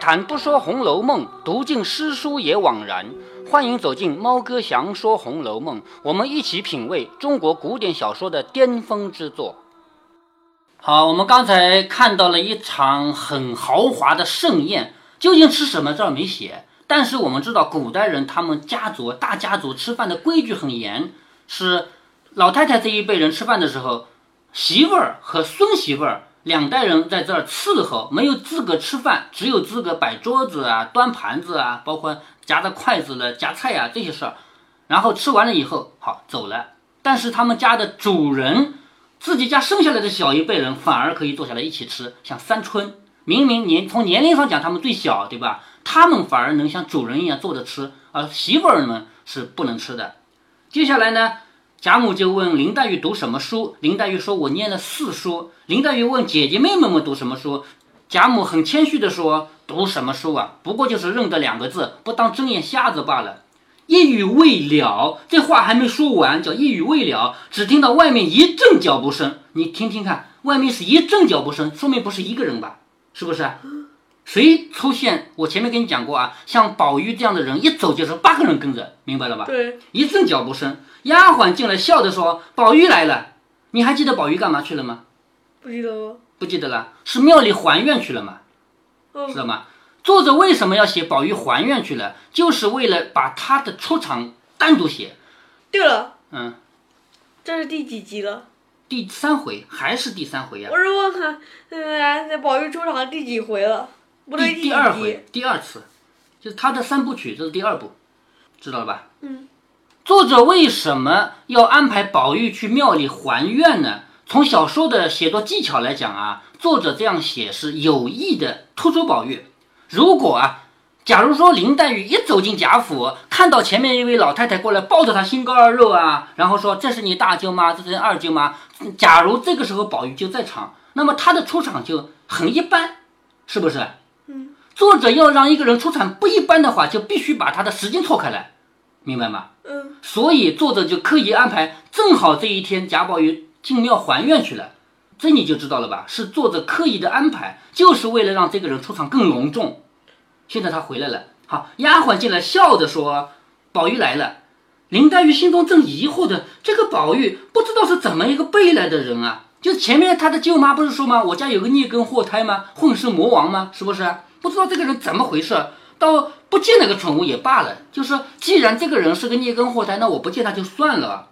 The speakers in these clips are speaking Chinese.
谈不说《红楼梦》，读尽诗书也枉然。欢迎走进猫哥祥说《红楼梦》，我们一起品味中国古典小说的巅峰之作。好，我们刚才看到了一场很豪华的盛宴，究竟吃什么这儿没写。但是我们知道，古代人他们家族大家族吃饭的规矩很严，是老太太这一辈人吃饭的时候，媳妇儿和孙媳妇儿两代人在这儿伺候，没有资格吃饭，只有资格摆桌子啊、端盘子啊，包括夹着筷子了夹菜啊这些事儿。然后吃完了以后，好走了。但是他们家的主人，自己家生下来的小一辈人反而可以坐下来一起吃，像三春，明明年从年龄上讲他们最小，对吧？他们反而能像主人一样坐着吃，而媳妇儿们是不能吃的。接下来呢，贾母就问林黛玉读什么书，林黛玉说：“我念了四书。”林黛玉问姐姐妹妹们读什么书，贾母很谦虚地说：“读什么书啊？不过就是认得两个字，不当睁眼瞎子罢了。”一语未了，这话还没说完，叫一语未了，只听到外面一阵脚步声。你听听看，外面是一阵脚步声，说明不是一个人吧？是不是？谁出现？我前面跟你讲过啊，像宝玉这样的人，一走就是八个人跟着，明白了吧？对，一阵脚步声，丫鬟进来笑着说：“宝玉来了。”你还记得宝玉干嘛去了吗？不记得了。不记得了，是庙里还愿去了吗？哦知道吗？作者为什么要写宝玉还愿去了？就是为了把他的出场单独写。对了，嗯，这是第几集了？第三回还是第三回呀、我是问他，宝玉出场第几回了？不对，第第二回？，第二次，就是他的三部曲，这是第二部，知道了吧？嗯。作者为什么要安排宝玉去庙里还愿呢？从小说的写作技巧来讲啊，作者这样写是有意的突出宝玉。如果啊，假如说林黛玉一走进贾府，看到前面一位老太太过来抱着她心肝儿肉啊，然后说这是你大舅妈，这是你二舅妈。假如这个时候宝玉就在场，那么他的出场就很一般，是不是？嗯。作者要让一个人出场不一般的话，就必须把他的时间错开来，明白吗？嗯，所以作者就刻意安排，正好这一天贾宝玉进庙还愿去了，这你就知道了吧？是作者刻意的安排，就是为了让这个人出场更隆重。现在他回来了，好，丫鬟进来笑着说：“宝玉来了。”林黛玉心中正疑惑的，这个宝玉不知道是怎么一个背来的人啊！就前面他的舅妈不是说吗？我家有个孽根祸胎吗？混世魔王吗？是不是？不知道这个人怎么回事，倒不见那个宠物也罢了。就是既然这个人是个孽根祸胎，那我不见他就算了。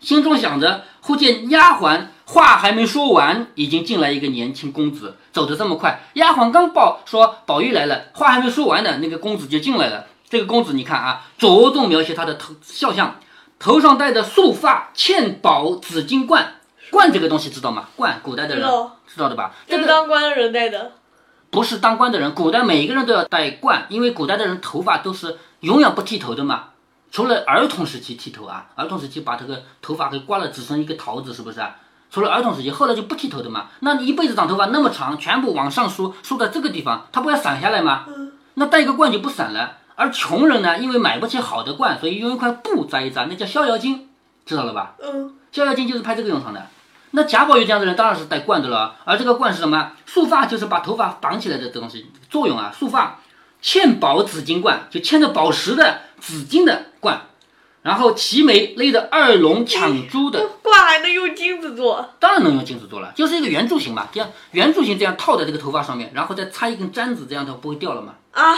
心中想着，忽见丫鬟话还没说完，已经进来一个年轻公子，走得这么快。丫鬟刚报说宝玉来了，话还没说完呢，那个公子就进来了。这个公子，你看啊，着重描写他的头肖像，头上戴的束发嵌宝紫金冠，冠这个东西知道吗？冠，古代的人知道，的吧？这这个当官的人戴的。不是当官的人，古代每一个人都要戴冠，因为古代的人头发都是永远不剃头的嘛。除了儿童时期剃头啊，儿童时期把这个头发给刮了，只剩一个桃子，是不是啊？除了儿童时期，后来就不剃头的嘛。那你一辈子长头发那么长，全部往上梳，梳到这个地方，它不要散下来吗？那戴个冠就不散了。而穷人呢，因为买不起好的冠，所以用一块布扎一扎，那叫逍遥巾，知道了吧？嗯，逍遥巾就是派这个用场的。那贾宝玉这样的人当然是戴冠的了，而这个冠是什么？束发就是把头发绑起来的东西，作用啊，束发。嵌宝紫金冠就嵌着宝石的紫金的冠，然后齐眉勒着二龙抢珠的，冠还能用金子做。当然能用金子做了，就是一个圆柱形嘛，这样圆柱形这样套在这个头发上面，然后再插一根簪子，这样它不会掉了嘛，啊，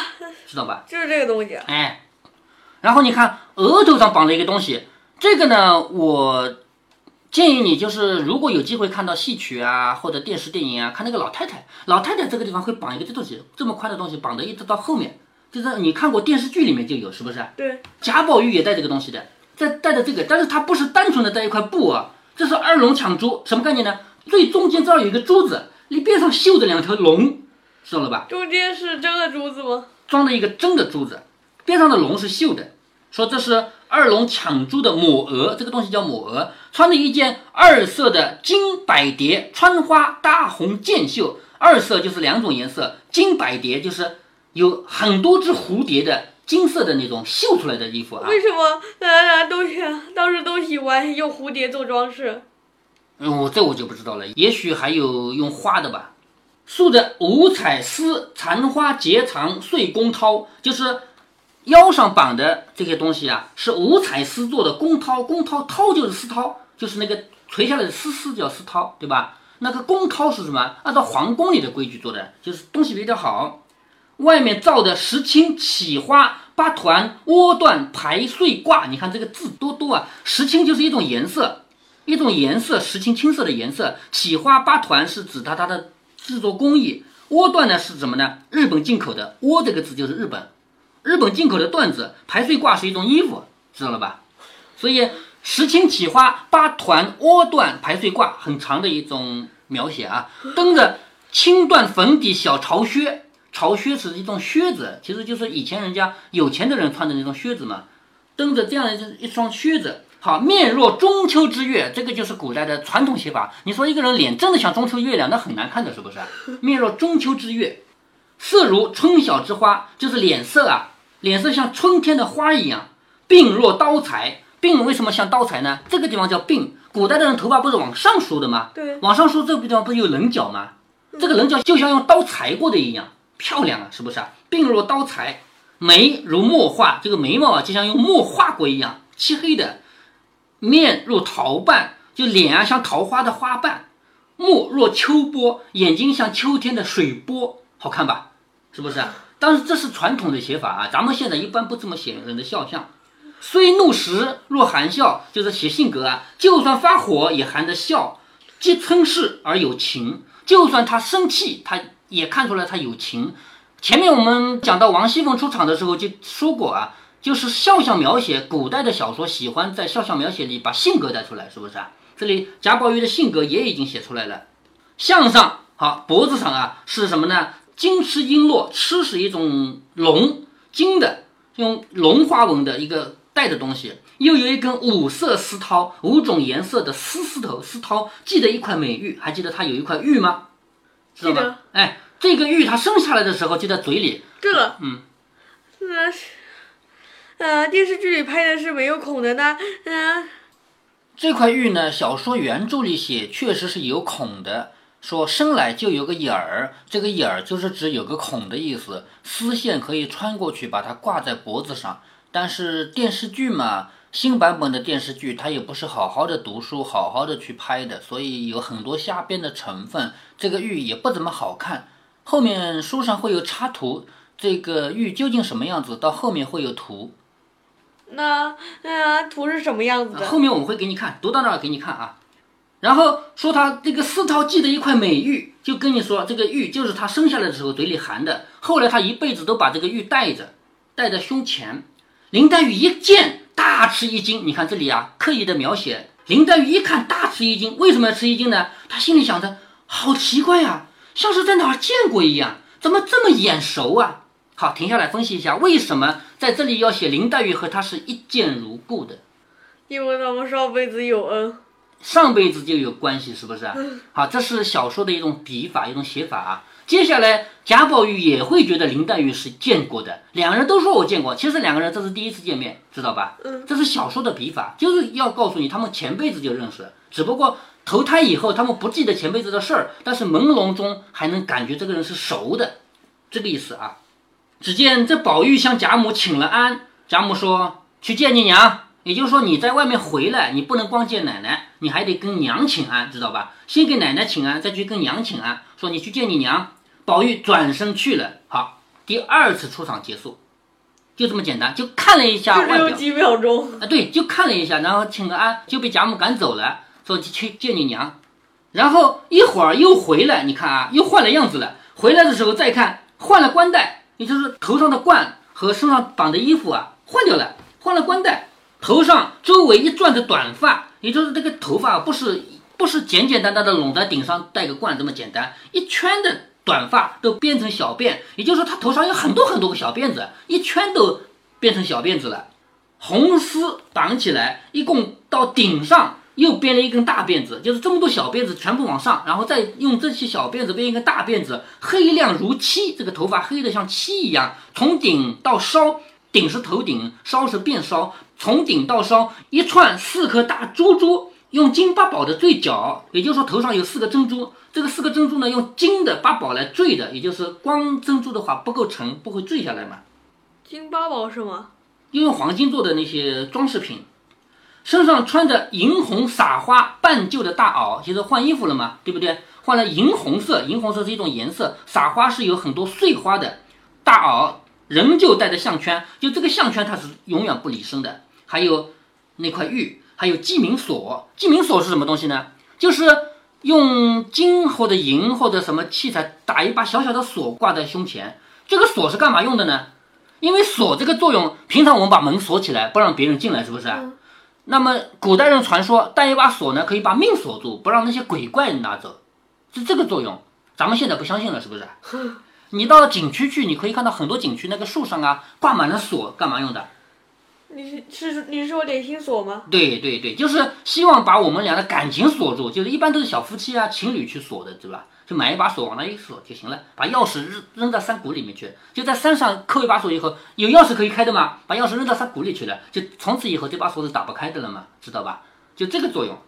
知道吧？就是这个东西。哎，然后你看额头上绑了一个东西，这个呢，我建议你就是如果有机会看到戏曲啊或者电视电影啊，看那个老太太，老太太这个地方会绑一个这东西，这么宽的东西绑的一直到后面，就是你看过电视剧里面就有，是不是？对，贾宝玉也带这个东西的，在带着这个，但是他不是单纯的带一块布啊，这是二龙抢珠，什么概念呢？最中间这儿有一个珠子，你边上绣着两条龙，知道了吧？中间是真的珠子吗？装的一个真的珠子，边上的龙是绣的，说这是二龙抢珠的抹额，这个东西叫抹额，穿着一件二色的金百蝶穿花大红箭袖，二色就是两种颜色，金百蝶就是有很多只蝴蝶的金色的那种绣出来的衣服啊。为什么大家都喜当时都喜欢用蝴蝶做装饰？嗯，我这我就不知道了，也许还有用花的吧，束着五彩丝，缠花结长穗宫绦，就是腰上绑的这些东西啊，是五彩丝做的宫绦。宫绦绦就是丝绦，就是那个垂下来的丝丝叫丝绦，对吧？那个宫绦是什么？按照皇宫里的规矩做的，就是东西比较好。外面造的石青起花八团窝缎排穗挂，你看这个字多多啊！石青就是一种颜色，一种颜色，石青青色的颜色。起花八团是指它它的制作工艺。窝缎呢是什么呢？日本进口的窝这个字就是日本，日本进口的缎子。排穗挂是一种衣服，知道了吧？所以石青起花八团窝缎排穗挂很长的一种描写啊。蹬着青缎粉底小朝靴。朝靴是一种靴子，其实就是以前人家有钱的人穿的那种靴子嘛。蹬着这样的一一双靴子，好，面若中秋之月，这个就是古代的传统写法。你说一个人脸真的像中秋月亮，那很难看的，是不是？面若中秋之月，色如春晓之花，就是脸色啊，脸色像春天的花一样。鬓若刀裁，鬓为什么像刀裁呢？这个地方叫鬓。古代的人头发不是往上梳的吗？对，往上梳这个地方不是有棱角吗？这个棱角就像用刀裁过的一样。漂亮啊，是不是啊？鬓若刀裁，眉如墨画，这个眉毛啊，就像用墨画过一样，漆黑的。面若桃瓣，就脸啊像桃花的花瓣。目若秋波，眼睛像秋天的水波，好看吧？是不是？当然这是传统的写法啊，咱们现在一般不这么写人的肖像。虽怒时若含笑，就是写性格啊，就算发火也含着笑，既嗔视而有情。就算他生气，他。也看出来他有情。前面我们讲到王熙凤出场的时候就说过啊，就是肖像描写，古代的小说喜欢在肖像描写里把性格带出来，是不是啊？这里贾宝玉的性格也已经写出来了。项上好，脖子上啊是什么呢？金丝璎珞，吃是一种龙，金的，用龙花纹的一个带的东西，又有一根五色丝绦，五种颜色的丝丝头丝绦，系的一块美玉，还记得它有一块玉吗？知道吗？哎，这个玉它生下来的时候就在嘴里。对了，嗯，那是，呃，电视剧里拍的是没有孔的呢。嗯，这块玉呢，小说原著里写确实是有孔的，说生来就有个眼儿，这个眼儿就是指有个孔的意思，丝线可以穿过去，把它挂在脖子上。但是电视剧嘛。新版本的电视剧，它也不是好好的读书，好好的去拍的，所以有很多瞎编的成分。这个玉也不怎么好看。后面书上会有插图，这个玉究竟什么样子？到后面会有图。那那图是什么样子的？后面我们会给你看，读到那儿给你看啊。然后说他这个四套系的一块美玉，就跟你说这个玉就是他生下来的时候嘴里含的。后来他一辈子都把这个玉带着，带在胸前。林黛玉一见。大吃一惊，你看这里啊，刻意的描写林黛玉一看大吃一惊，为什么要吃一惊呢？她心里想着，好奇怪呀，像是在哪儿见过一样，怎么这么眼熟啊？好，停下来分析一下，为什么在这里要写林黛玉和他是一见如故的？因为他们上辈子有恩，上辈子就有关系，是不是？好，这是小说的一种笔法，一种写法啊。接下来贾宝玉也会觉得林黛玉是见过的，两个人都说我见过，其实两个人这是第一次见面，知道吧？嗯，这是小说的笔法，就是要告诉你他们前辈子就认识，只不过投胎以后他们不记得前辈子的事儿，但是朦胧中还能感觉这个人是熟的，这个意思啊。只见这宝玉向贾母请了安，贾母说去见你娘，也就是说你在外面回来，你不能光见奶奶，你还得跟娘请安，知道吧？先给奶奶请安，再去跟娘请安，说你去见你娘。宝玉转身去了，好，第二次出场结束，就这么简单，就看了一下外表，几秒钟啊，对，就看了一下，然后请个安，就被贾母赶走了，说去见你娘，然后一会儿又回来，你看啊，又换了样子了，回来的时候再看，换了冠带，也就是头上的冠和身上绑的衣服啊换掉了，换了冠带，头上周围一转的短发，也就是这个头发不是不是简简单单的拢在顶上戴个冠这么简单，一圈的。短发都编成小辫，也就是说他头上有很多很多个小辫子，一圈都变成小辫子了。红丝绑起来，一共到顶上又编了一根大辫子，就是这么多小辫子全部往上，然后再用这些小辫子编一个大辫子，黑亮如漆，这个头发黑的像漆一样，从顶到梢，顶是头顶，烧是变烧，从顶到烧一串四颗大珠珠，用金八宝的坠角，也就是说头上有四个珍珠，这个四个珍珠呢用金的八宝来坠的，也就是光珍珠的话不够沉，不会坠下来嘛。金八宝是吗？又用黄金做的那些装饰品，身上穿着银红撒花半旧的大袄，就是换衣服了嘛，对不对？换了银红色，银红色是一种颜色，撒花是有很多碎花的。大袄仍旧带着项圈，就这个项圈它是永远不离身的。还有那块玉，还有记名锁。记名锁是什么东西呢？就是用金或者银或者什么器材打一把小小的锁挂在胸前。这个锁是干嘛用的呢？因为锁这个作用，平常我们把门锁起来，不让别人进来，是不是？那么古代人传说带一把锁呢，可以把命锁住，不让那些鬼怪拿走，是这个作用。咱们现在不相信了，是不是？你到景区去，你可以看到很多景区那个树上啊挂满了锁，干嘛用的？你是是你是说点心锁吗？对对对，就是希望把我们俩的感情锁住，就是一般都是小夫妻啊、情侣去锁的，对吧？就买一把锁往那一锁就行了，把钥匙扔扔到山谷里面去，就在山上扣一把锁以后，有钥匙可以开的嘛，把钥匙扔到山谷里去了，就从此以后这把锁是打不开的了嘛，知道吧？就这个作用。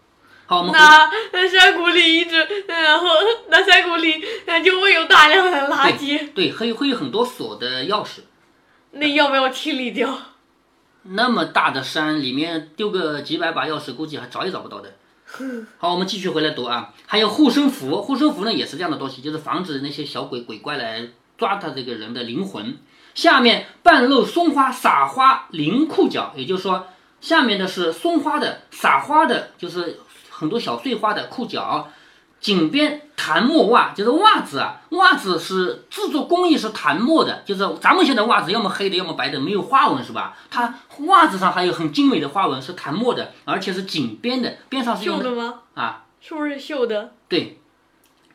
好，我们那那山谷里一直，然后那山谷里那就会有大量的垃圾，对，会会有很多锁的钥匙，那要不要清理掉？那么大的山里面丢个几百把钥匙，估计还找也找不到的。好，我们继续回来读啊。还有护身符，护身符呢也是这样的东西，就是防止那些小鬼鬼怪来抓他这个人的灵魂。下面半露松花撒花灵裤脚，也就是说，下面的是松花的撒花的，就是很多小碎花的裤脚。颈边檀木袜，就是袜子啊，袜子是制作工艺是檀木的，就是咱们现在袜子要么黑的，要么白的，没有花纹是吧？它袜子上还有很精美的花纹，是檀木的，而且是颈边的，边上是用的吗？啊，是不是绣的？对，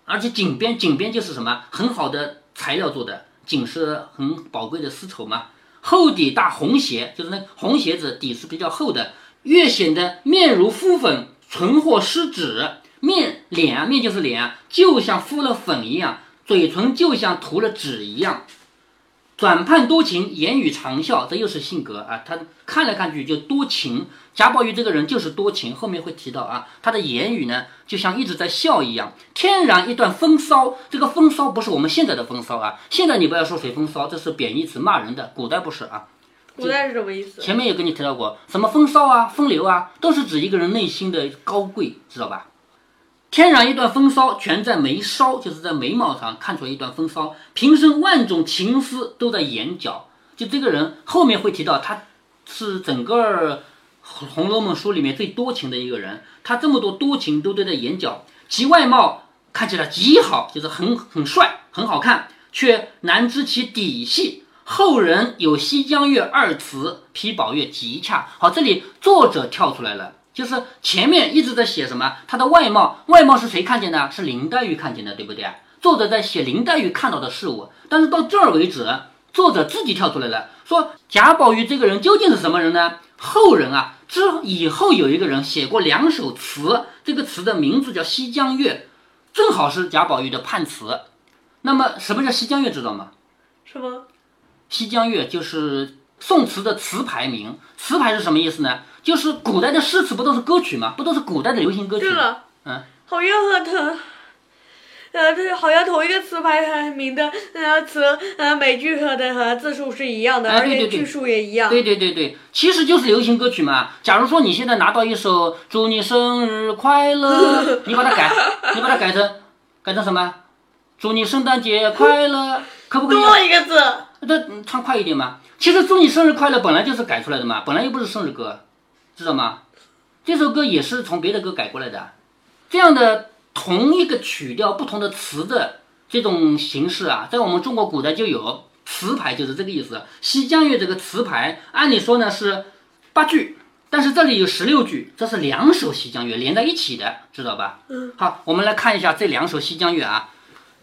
而且颈边颈边就是什么很好的材料做的，锦是很宝贵的丝绸嘛。厚底大红鞋，就是那红鞋子底是比较厚的，越显得面如敷粉，唇或施脂。面脸，面就是脸，就像敷了粉一样；嘴唇就像涂了纸一样。转盼多情，言语长笑，这又是性格啊。他看来看去就多情。贾宝玉这个人就是多情，后面会提到啊。他的言语呢，就像一直在笑一样。天然一段风骚，这个风骚不是我们现在的风骚啊。现在你不要说谁风骚，这是贬义词，骂人的。古代不是啊。古代是什么意思？前面也跟你提到过，什么风骚啊、风流啊，都是指一个人内心的高贵，知道吧？天然一段风骚，全在眉梢，就是在眉毛上看出来一段风骚。平生万种情思都在眼角，就这个人后面会提到，他是整个《红楼梦》书里面最多情的一个人。他这么多多情都堆在眼角，其外貌看起来极好，就是很很帅，很好看，却难知其底细。后人有“西江月”二词，批宝月极恰。好，这里作者跳出来了。就是前面一直在写什么？他的外貌，外貌是谁看见的？是林黛玉看见的，对不对？作者在写林黛玉看到的事物，但是到这儿为止，作者自己跳出来了，说贾宝玉这个人究竟是什么人呢？后人啊，之以后有一个人写过两首词，这个词的名字叫《西江月》，正好是贾宝玉的判词。那么什么叫《西江月》？知道吗？什么？《西江月》就是宋词的词牌名。词牌是什么意思呢？就是古代的诗词不都是歌曲吗？不都是古代的流行歌曲？对了，嗯，好像和同，呃，这好像同一个词牌名的呃词，呃，每句和的和字数是一样的，而且句数也一样。对对对对，其实就是流行歌曲嘛。假如说你现在拿到一首“祝你生日快乐”，你把它改，你把它改成改成什么？“祝你圣诞节快乐”，可不可以？多一个字。这唱快一点嘛。其实“祝你生日快乐”本来就是改出来的嘛，本来又不是生日歌。知道吗？这首歌也是从别的歌改过来的，这样的同一个曲调不同的词的这种形式啊，在我们中国古代就有词牌，就是这个意思。《西江月》这个词牌，按理说呢是八句，但是这里有十六句，这是两首《西江月》连在一起的，知道吧？嗯。好，我们来看一下这两首《西江月》啊。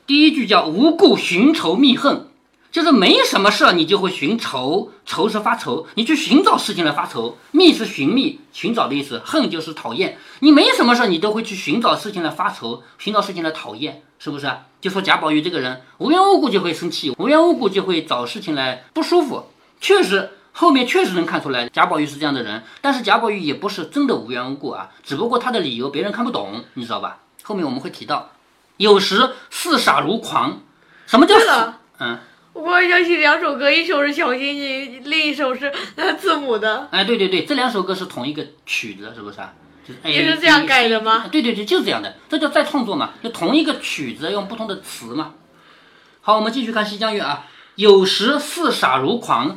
第一句叫“无故寻仇觅恨”。就是没什么事，你就会寻仇，仇是发愁，你去寻找事情来发愁。觅是寻觅、寻找的意思，恨就是讨厌。你没什么事，你都会去寻找事情来发愁，寻找事情来讨厌，是不是？就说贾宝玉这个人，无缘无故就会生气，无缘无故就会找事情来不舒服。确实，后面确实能看出来贾宝玉是这样的人，但是贾宝玉也不是真的无缘无故啊，只不过他的理由别人看不懂，你知道吧？后面我们会提到，有时似傻如狂，什么叫？嗯，我想起两首歌，一首是小星星，另一首是字母的。哎，对对对，这两首歌是同一个曲子，是不是啊？也是这样改的吗？对对对，就是这样的，这叫再创作嘛，就同一个曲子用不同的词嘛。好，我们继续看《西江月》啊，有时似傻如狂。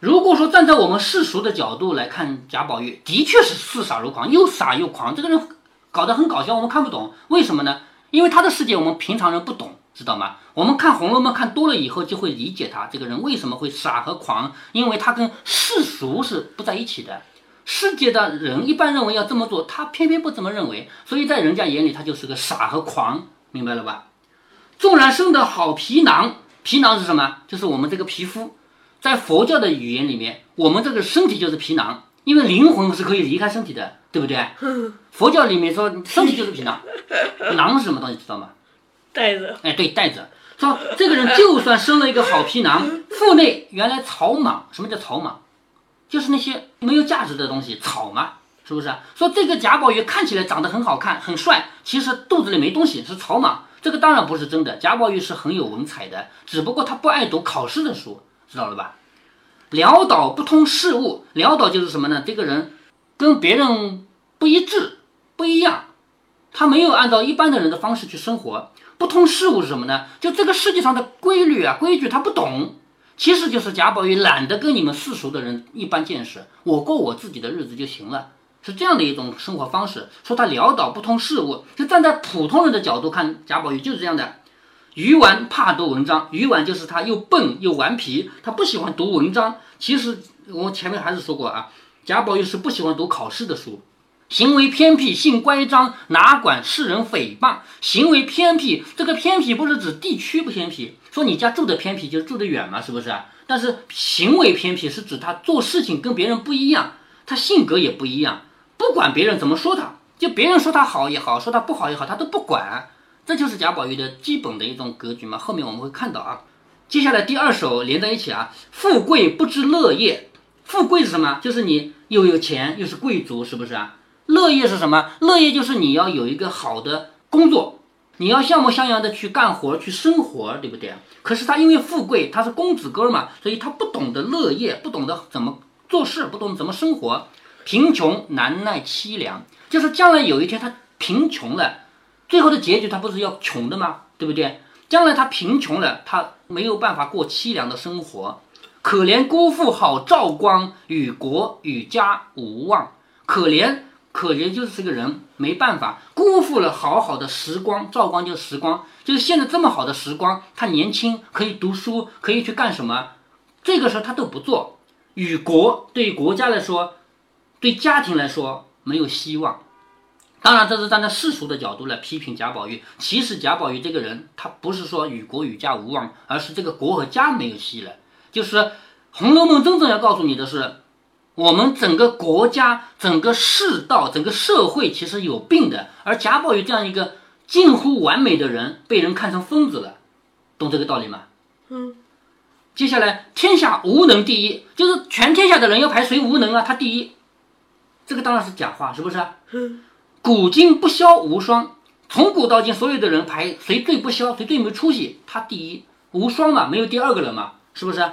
如果说站在我们世俗的角度来看贾宝玉，的确是似傻如狂，又傻又狂，这个人搞得很搞笑，我们看不懂，为什么呢？因为他的世界我们平常人不懂，知道吗？我们看《红楼梦》看多了以后，就会理解他这个人为什么会傻和狂，因为他跟世俗是不在一起的。世界的人一般认为要这么做，他偏偏不这么认为，所以在人家眼里他就是个傻和狂，明白了吧？纵然生得好皮囊，皮囊是什么？就是我们这个皮肤。在佛教的语言里面，我们这个身体就是皮囊，因为灵魂是可以离开身体的，对不对？佛教里面说身体就是皮囊，囊是什么东西？知道吗？袋子。哎，对，袋子。说这个人就算生了一个好皮囊，腹内原来草莽。什么叫草莽？就是那些没有价值的东西，草嘛，是不是？说这个贾宝玉看起来长得很好看，很帅，其实肚子里没东西，是草莽。这个当然不是真的。贾宝玉是很有文采的，只不过他不爱读考试的书。知道了吧？潦倒不通事物，潦倒就是什么呢？这个人跟别人不一致，不一样，他没有按照一般的人的方式去生活。不通事物是什么呢？就这个世界上的规律啊，规矩他不懂。其实就是贾宝玉懒得跟你们世俗的人一般见识，我过我自己的日子就行了，是这样的一种生活方式。说他潦倒不通事物，就站在普通人的角度看贾宝玉就是这样的。鱼丸怕读文章，鱼丸就是他又笨又顽皮，他不喜欢读文章。其实我前面还是说过啊，贾宝玉是不喜欢读考试的书，行为偏僻，性乖张，哪管世人诽谤。行为偏僻，这个偏僻不是指地区不偏僻，说你家住的偏僻就住的远嘛，是不是？但是行为偏僻是指他做事情跟别人不一样，他性格也不一样，不管别人怎么说他，就别人说他好也好，说他不好也好，他都不管。这就是贾宝玉的基本的一种格局嘛。后面我们会看到啊，接下来第二首连在一起啊，富贵不知乐业。富贵是什么？就是你又有钱又是贵族，是不是啊？乐业是什么？乐业就是你要有一个好的工作，你要像模像样的去干活去生活，对不对？可是他因为富贵，他是公子哥嘛，所以他不懂得乐业，不懂得怎么做事，不懂怎么生活。贫穷难耐凄凉，就是将来有一天他贫穷了。最后的结局，他不是要穷的吗？对不对？将来他贫穷了，他没有办法过凄凉的生活，可怜辜负好赵光，与国与家无望。可怜，可怜就是这个人没办法辜负了好好的时光。赵光就时光，就是现在这么好的时光，他年轻可以读书，可以去干什么？这个时候他都不做。与国对于国家来说，对家庭来说没有希望。当然，这是站在世俗的角度来批评贾宝玉。其实贾宝玉这个人，他不是说与国与家无望，而是这个国和家没有戏了。就是《红楼梦》真正要告诉你的是，我们整个国家、整个世道、整个社会其实有病的。而贾宝玉这样一个近乎完美的人，被人看成疯子了，懂这个道理吗？嗯。接下来，天下无能第一，就是全天下的人要排谁无能啊？他第一，这个当然是假话，是不是？嗯。古今不肖无双，从古到今，所有的人排谁最不肖，谁最没出息，他第一，无双嘛，没有第二个人嘛，是不是？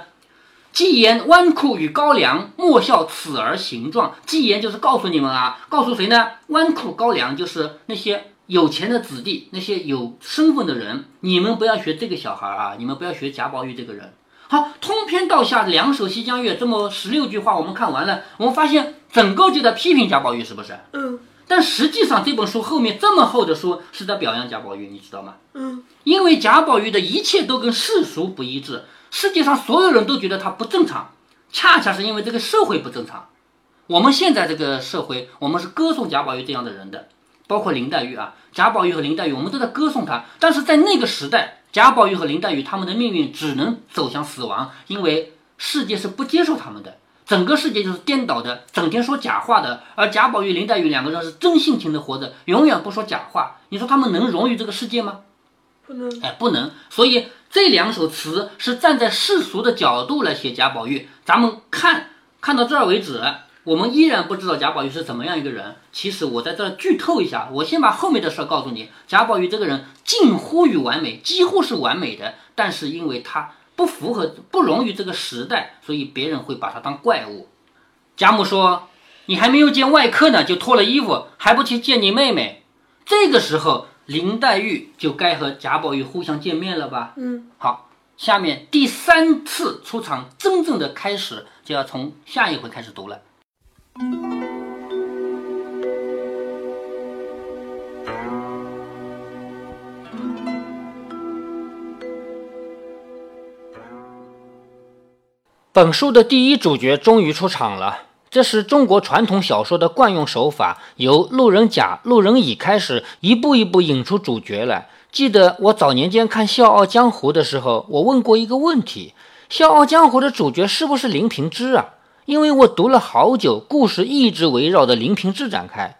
既言纨绔与高粱，莫笑此儿形状。既言就是告诉你们啊，告诉谁呢？纨绔高粱就是那些有钱的子弟，那些有身份的人，你们不要学这个小孩啊，你们不要学贾宝玉这个人。好，通篇到下两首《西江月》，这么十六句话，我们看完了，我们发现整个就在批评贾宝玉，是不是？嗯。但实际上，这本书后面这么厚的书是在表扬贾宝玉，你知道吗？嗯，因为贾宝玉的一切都跟世俗不一致，世界上所有人都觉得他不正常，恰恰是因为这个社会不正常。我们现在这个社会，我们是歌颂贾宝玉这样的人的，包括林黛玉啊，贾宝玉和林黛玉，我们都在歌颂他。但是在那个时代，贾宝玉和林黛玉他们的命运只能走向死亡，因为世界是不接受他们的。整个世界就是颠倒的，整天说假话的，而贾宝玉、林黛玉两个人是真性情的活着，永远不说假话。你说他们能融于这个世界吗？不能，哎，不能。所以这两首词是站在世俗的角度来写贾宝玉。咱们看看到这儿为止，我们依然不知道贾宝玉是怎么样一个人。其实我在这儿剧透一下，我先把后面的事儿告诉你。贾宝玉这个人近乎于完美，几乎是完美的，但是因为他不符合、不融于这个时代，所以别人会把他当怪物。贾母说：“你还没有见外客呢，就脱了衣服，还不去见你妹妹？”这个时候，林黛玉就该和贾宝玉互相见面了吧？嗯，好，下面第三次出场，真正的开始就要从下一回开始读了。本书的第一主角终于出场了，这是中国传统小说的惯用手法，由路人甲、路人乙开始，一步一步引出主角来。记得我早年间看《笑傲江湖》的时候，我问过一个问题：《笑傲江湖》的主角是不是林平之啊？因为我读了好久，故事一直围绕着林平之展开。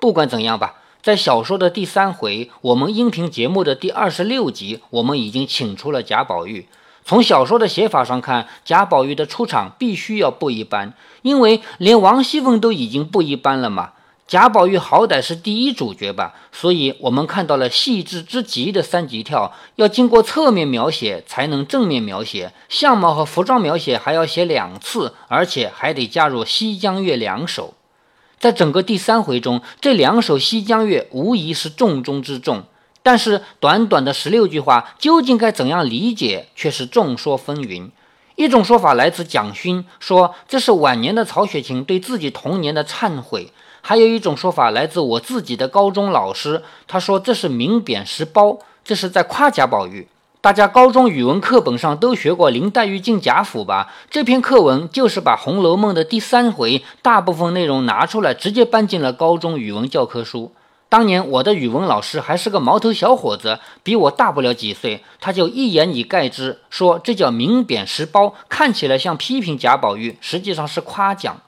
不管怎样吧，在小说的第三回，我们音频节目的第二十六集，我们已经请出了贾宝玉。从小说的写法上看，贾宝玉的出场必须要不一般，因为连王熙凤都已经不一般了嘛。贾宝玉好歹是第一主角吧，所以我们看到了细致之极的三级跳，要经过侧面描写才能正面描写，相貌和服装描写还要写两次，而且还得加入《西江月》两首。在整个第三回中，这两首《西江月》无疑是重中之重。但是短短的十六句话，究竟该怎样理解，却是众说纷纭。一种说法来自蒋勋，说这是晚年的曹雪芹对自己童年的忏悔；还有一种说法来自我自己的高中老师，他说这是明贬实褒，这是在夸贾宝玉。大家高中语文课本上都学过林黛玉进贾府吧？这篇课文就是把《红楼梦》的第三回大部分内容拿出来，直接搬进了高中语文教科书。当年我的语文老师还是个毛头小伙子，比我大不了几岁，他就一言以概之，说这叫明贬实褒，看起来像批评贾宝玉，实际上是夸奖。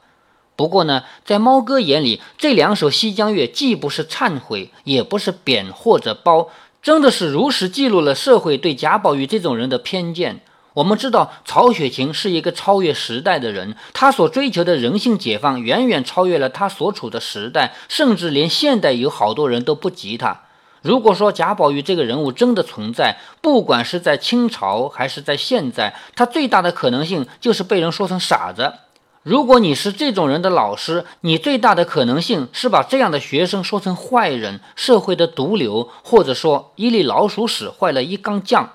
不过呢，在猫哥眼里，这两首《西江月》既不是忏悔，也不是贬或者褒，真的是如实记录了社会对贾宝玉这种人的偏见。我们知道曹雪芹是一个超越时代的人，他所追求的人性解放远远超越了他所处的时代，甚至连现代有好多人都不及他。如果说贾宝玉这个人物真的存在，不管是在清朝还是在现在，他最大的可能性就是被人说成傻子。如果你是这种人的老师，你最大的可能性是把这样的学生说成坏人、社会的毒瘤，或者说一粒老鼠屎坏了一缸酱。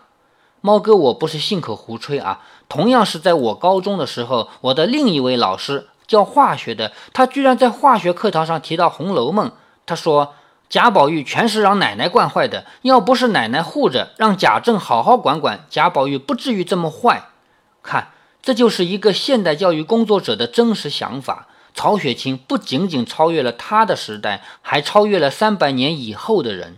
猫哥，我不是信口胡吹啊！同样是在我高中的时候，我的另一位老师教化学的，他居然在化学课堂上提到《红楼梦》。他说贾宝玉全是让奶奶惯坏的，要不是奶奶护着，让贾政好好管管，贾宝玉不至于这么坏。看，这就是一个现代教育工作者的真实想法。曹雪芹不仅仅超越了他的时代，还超越了三百年以后的人。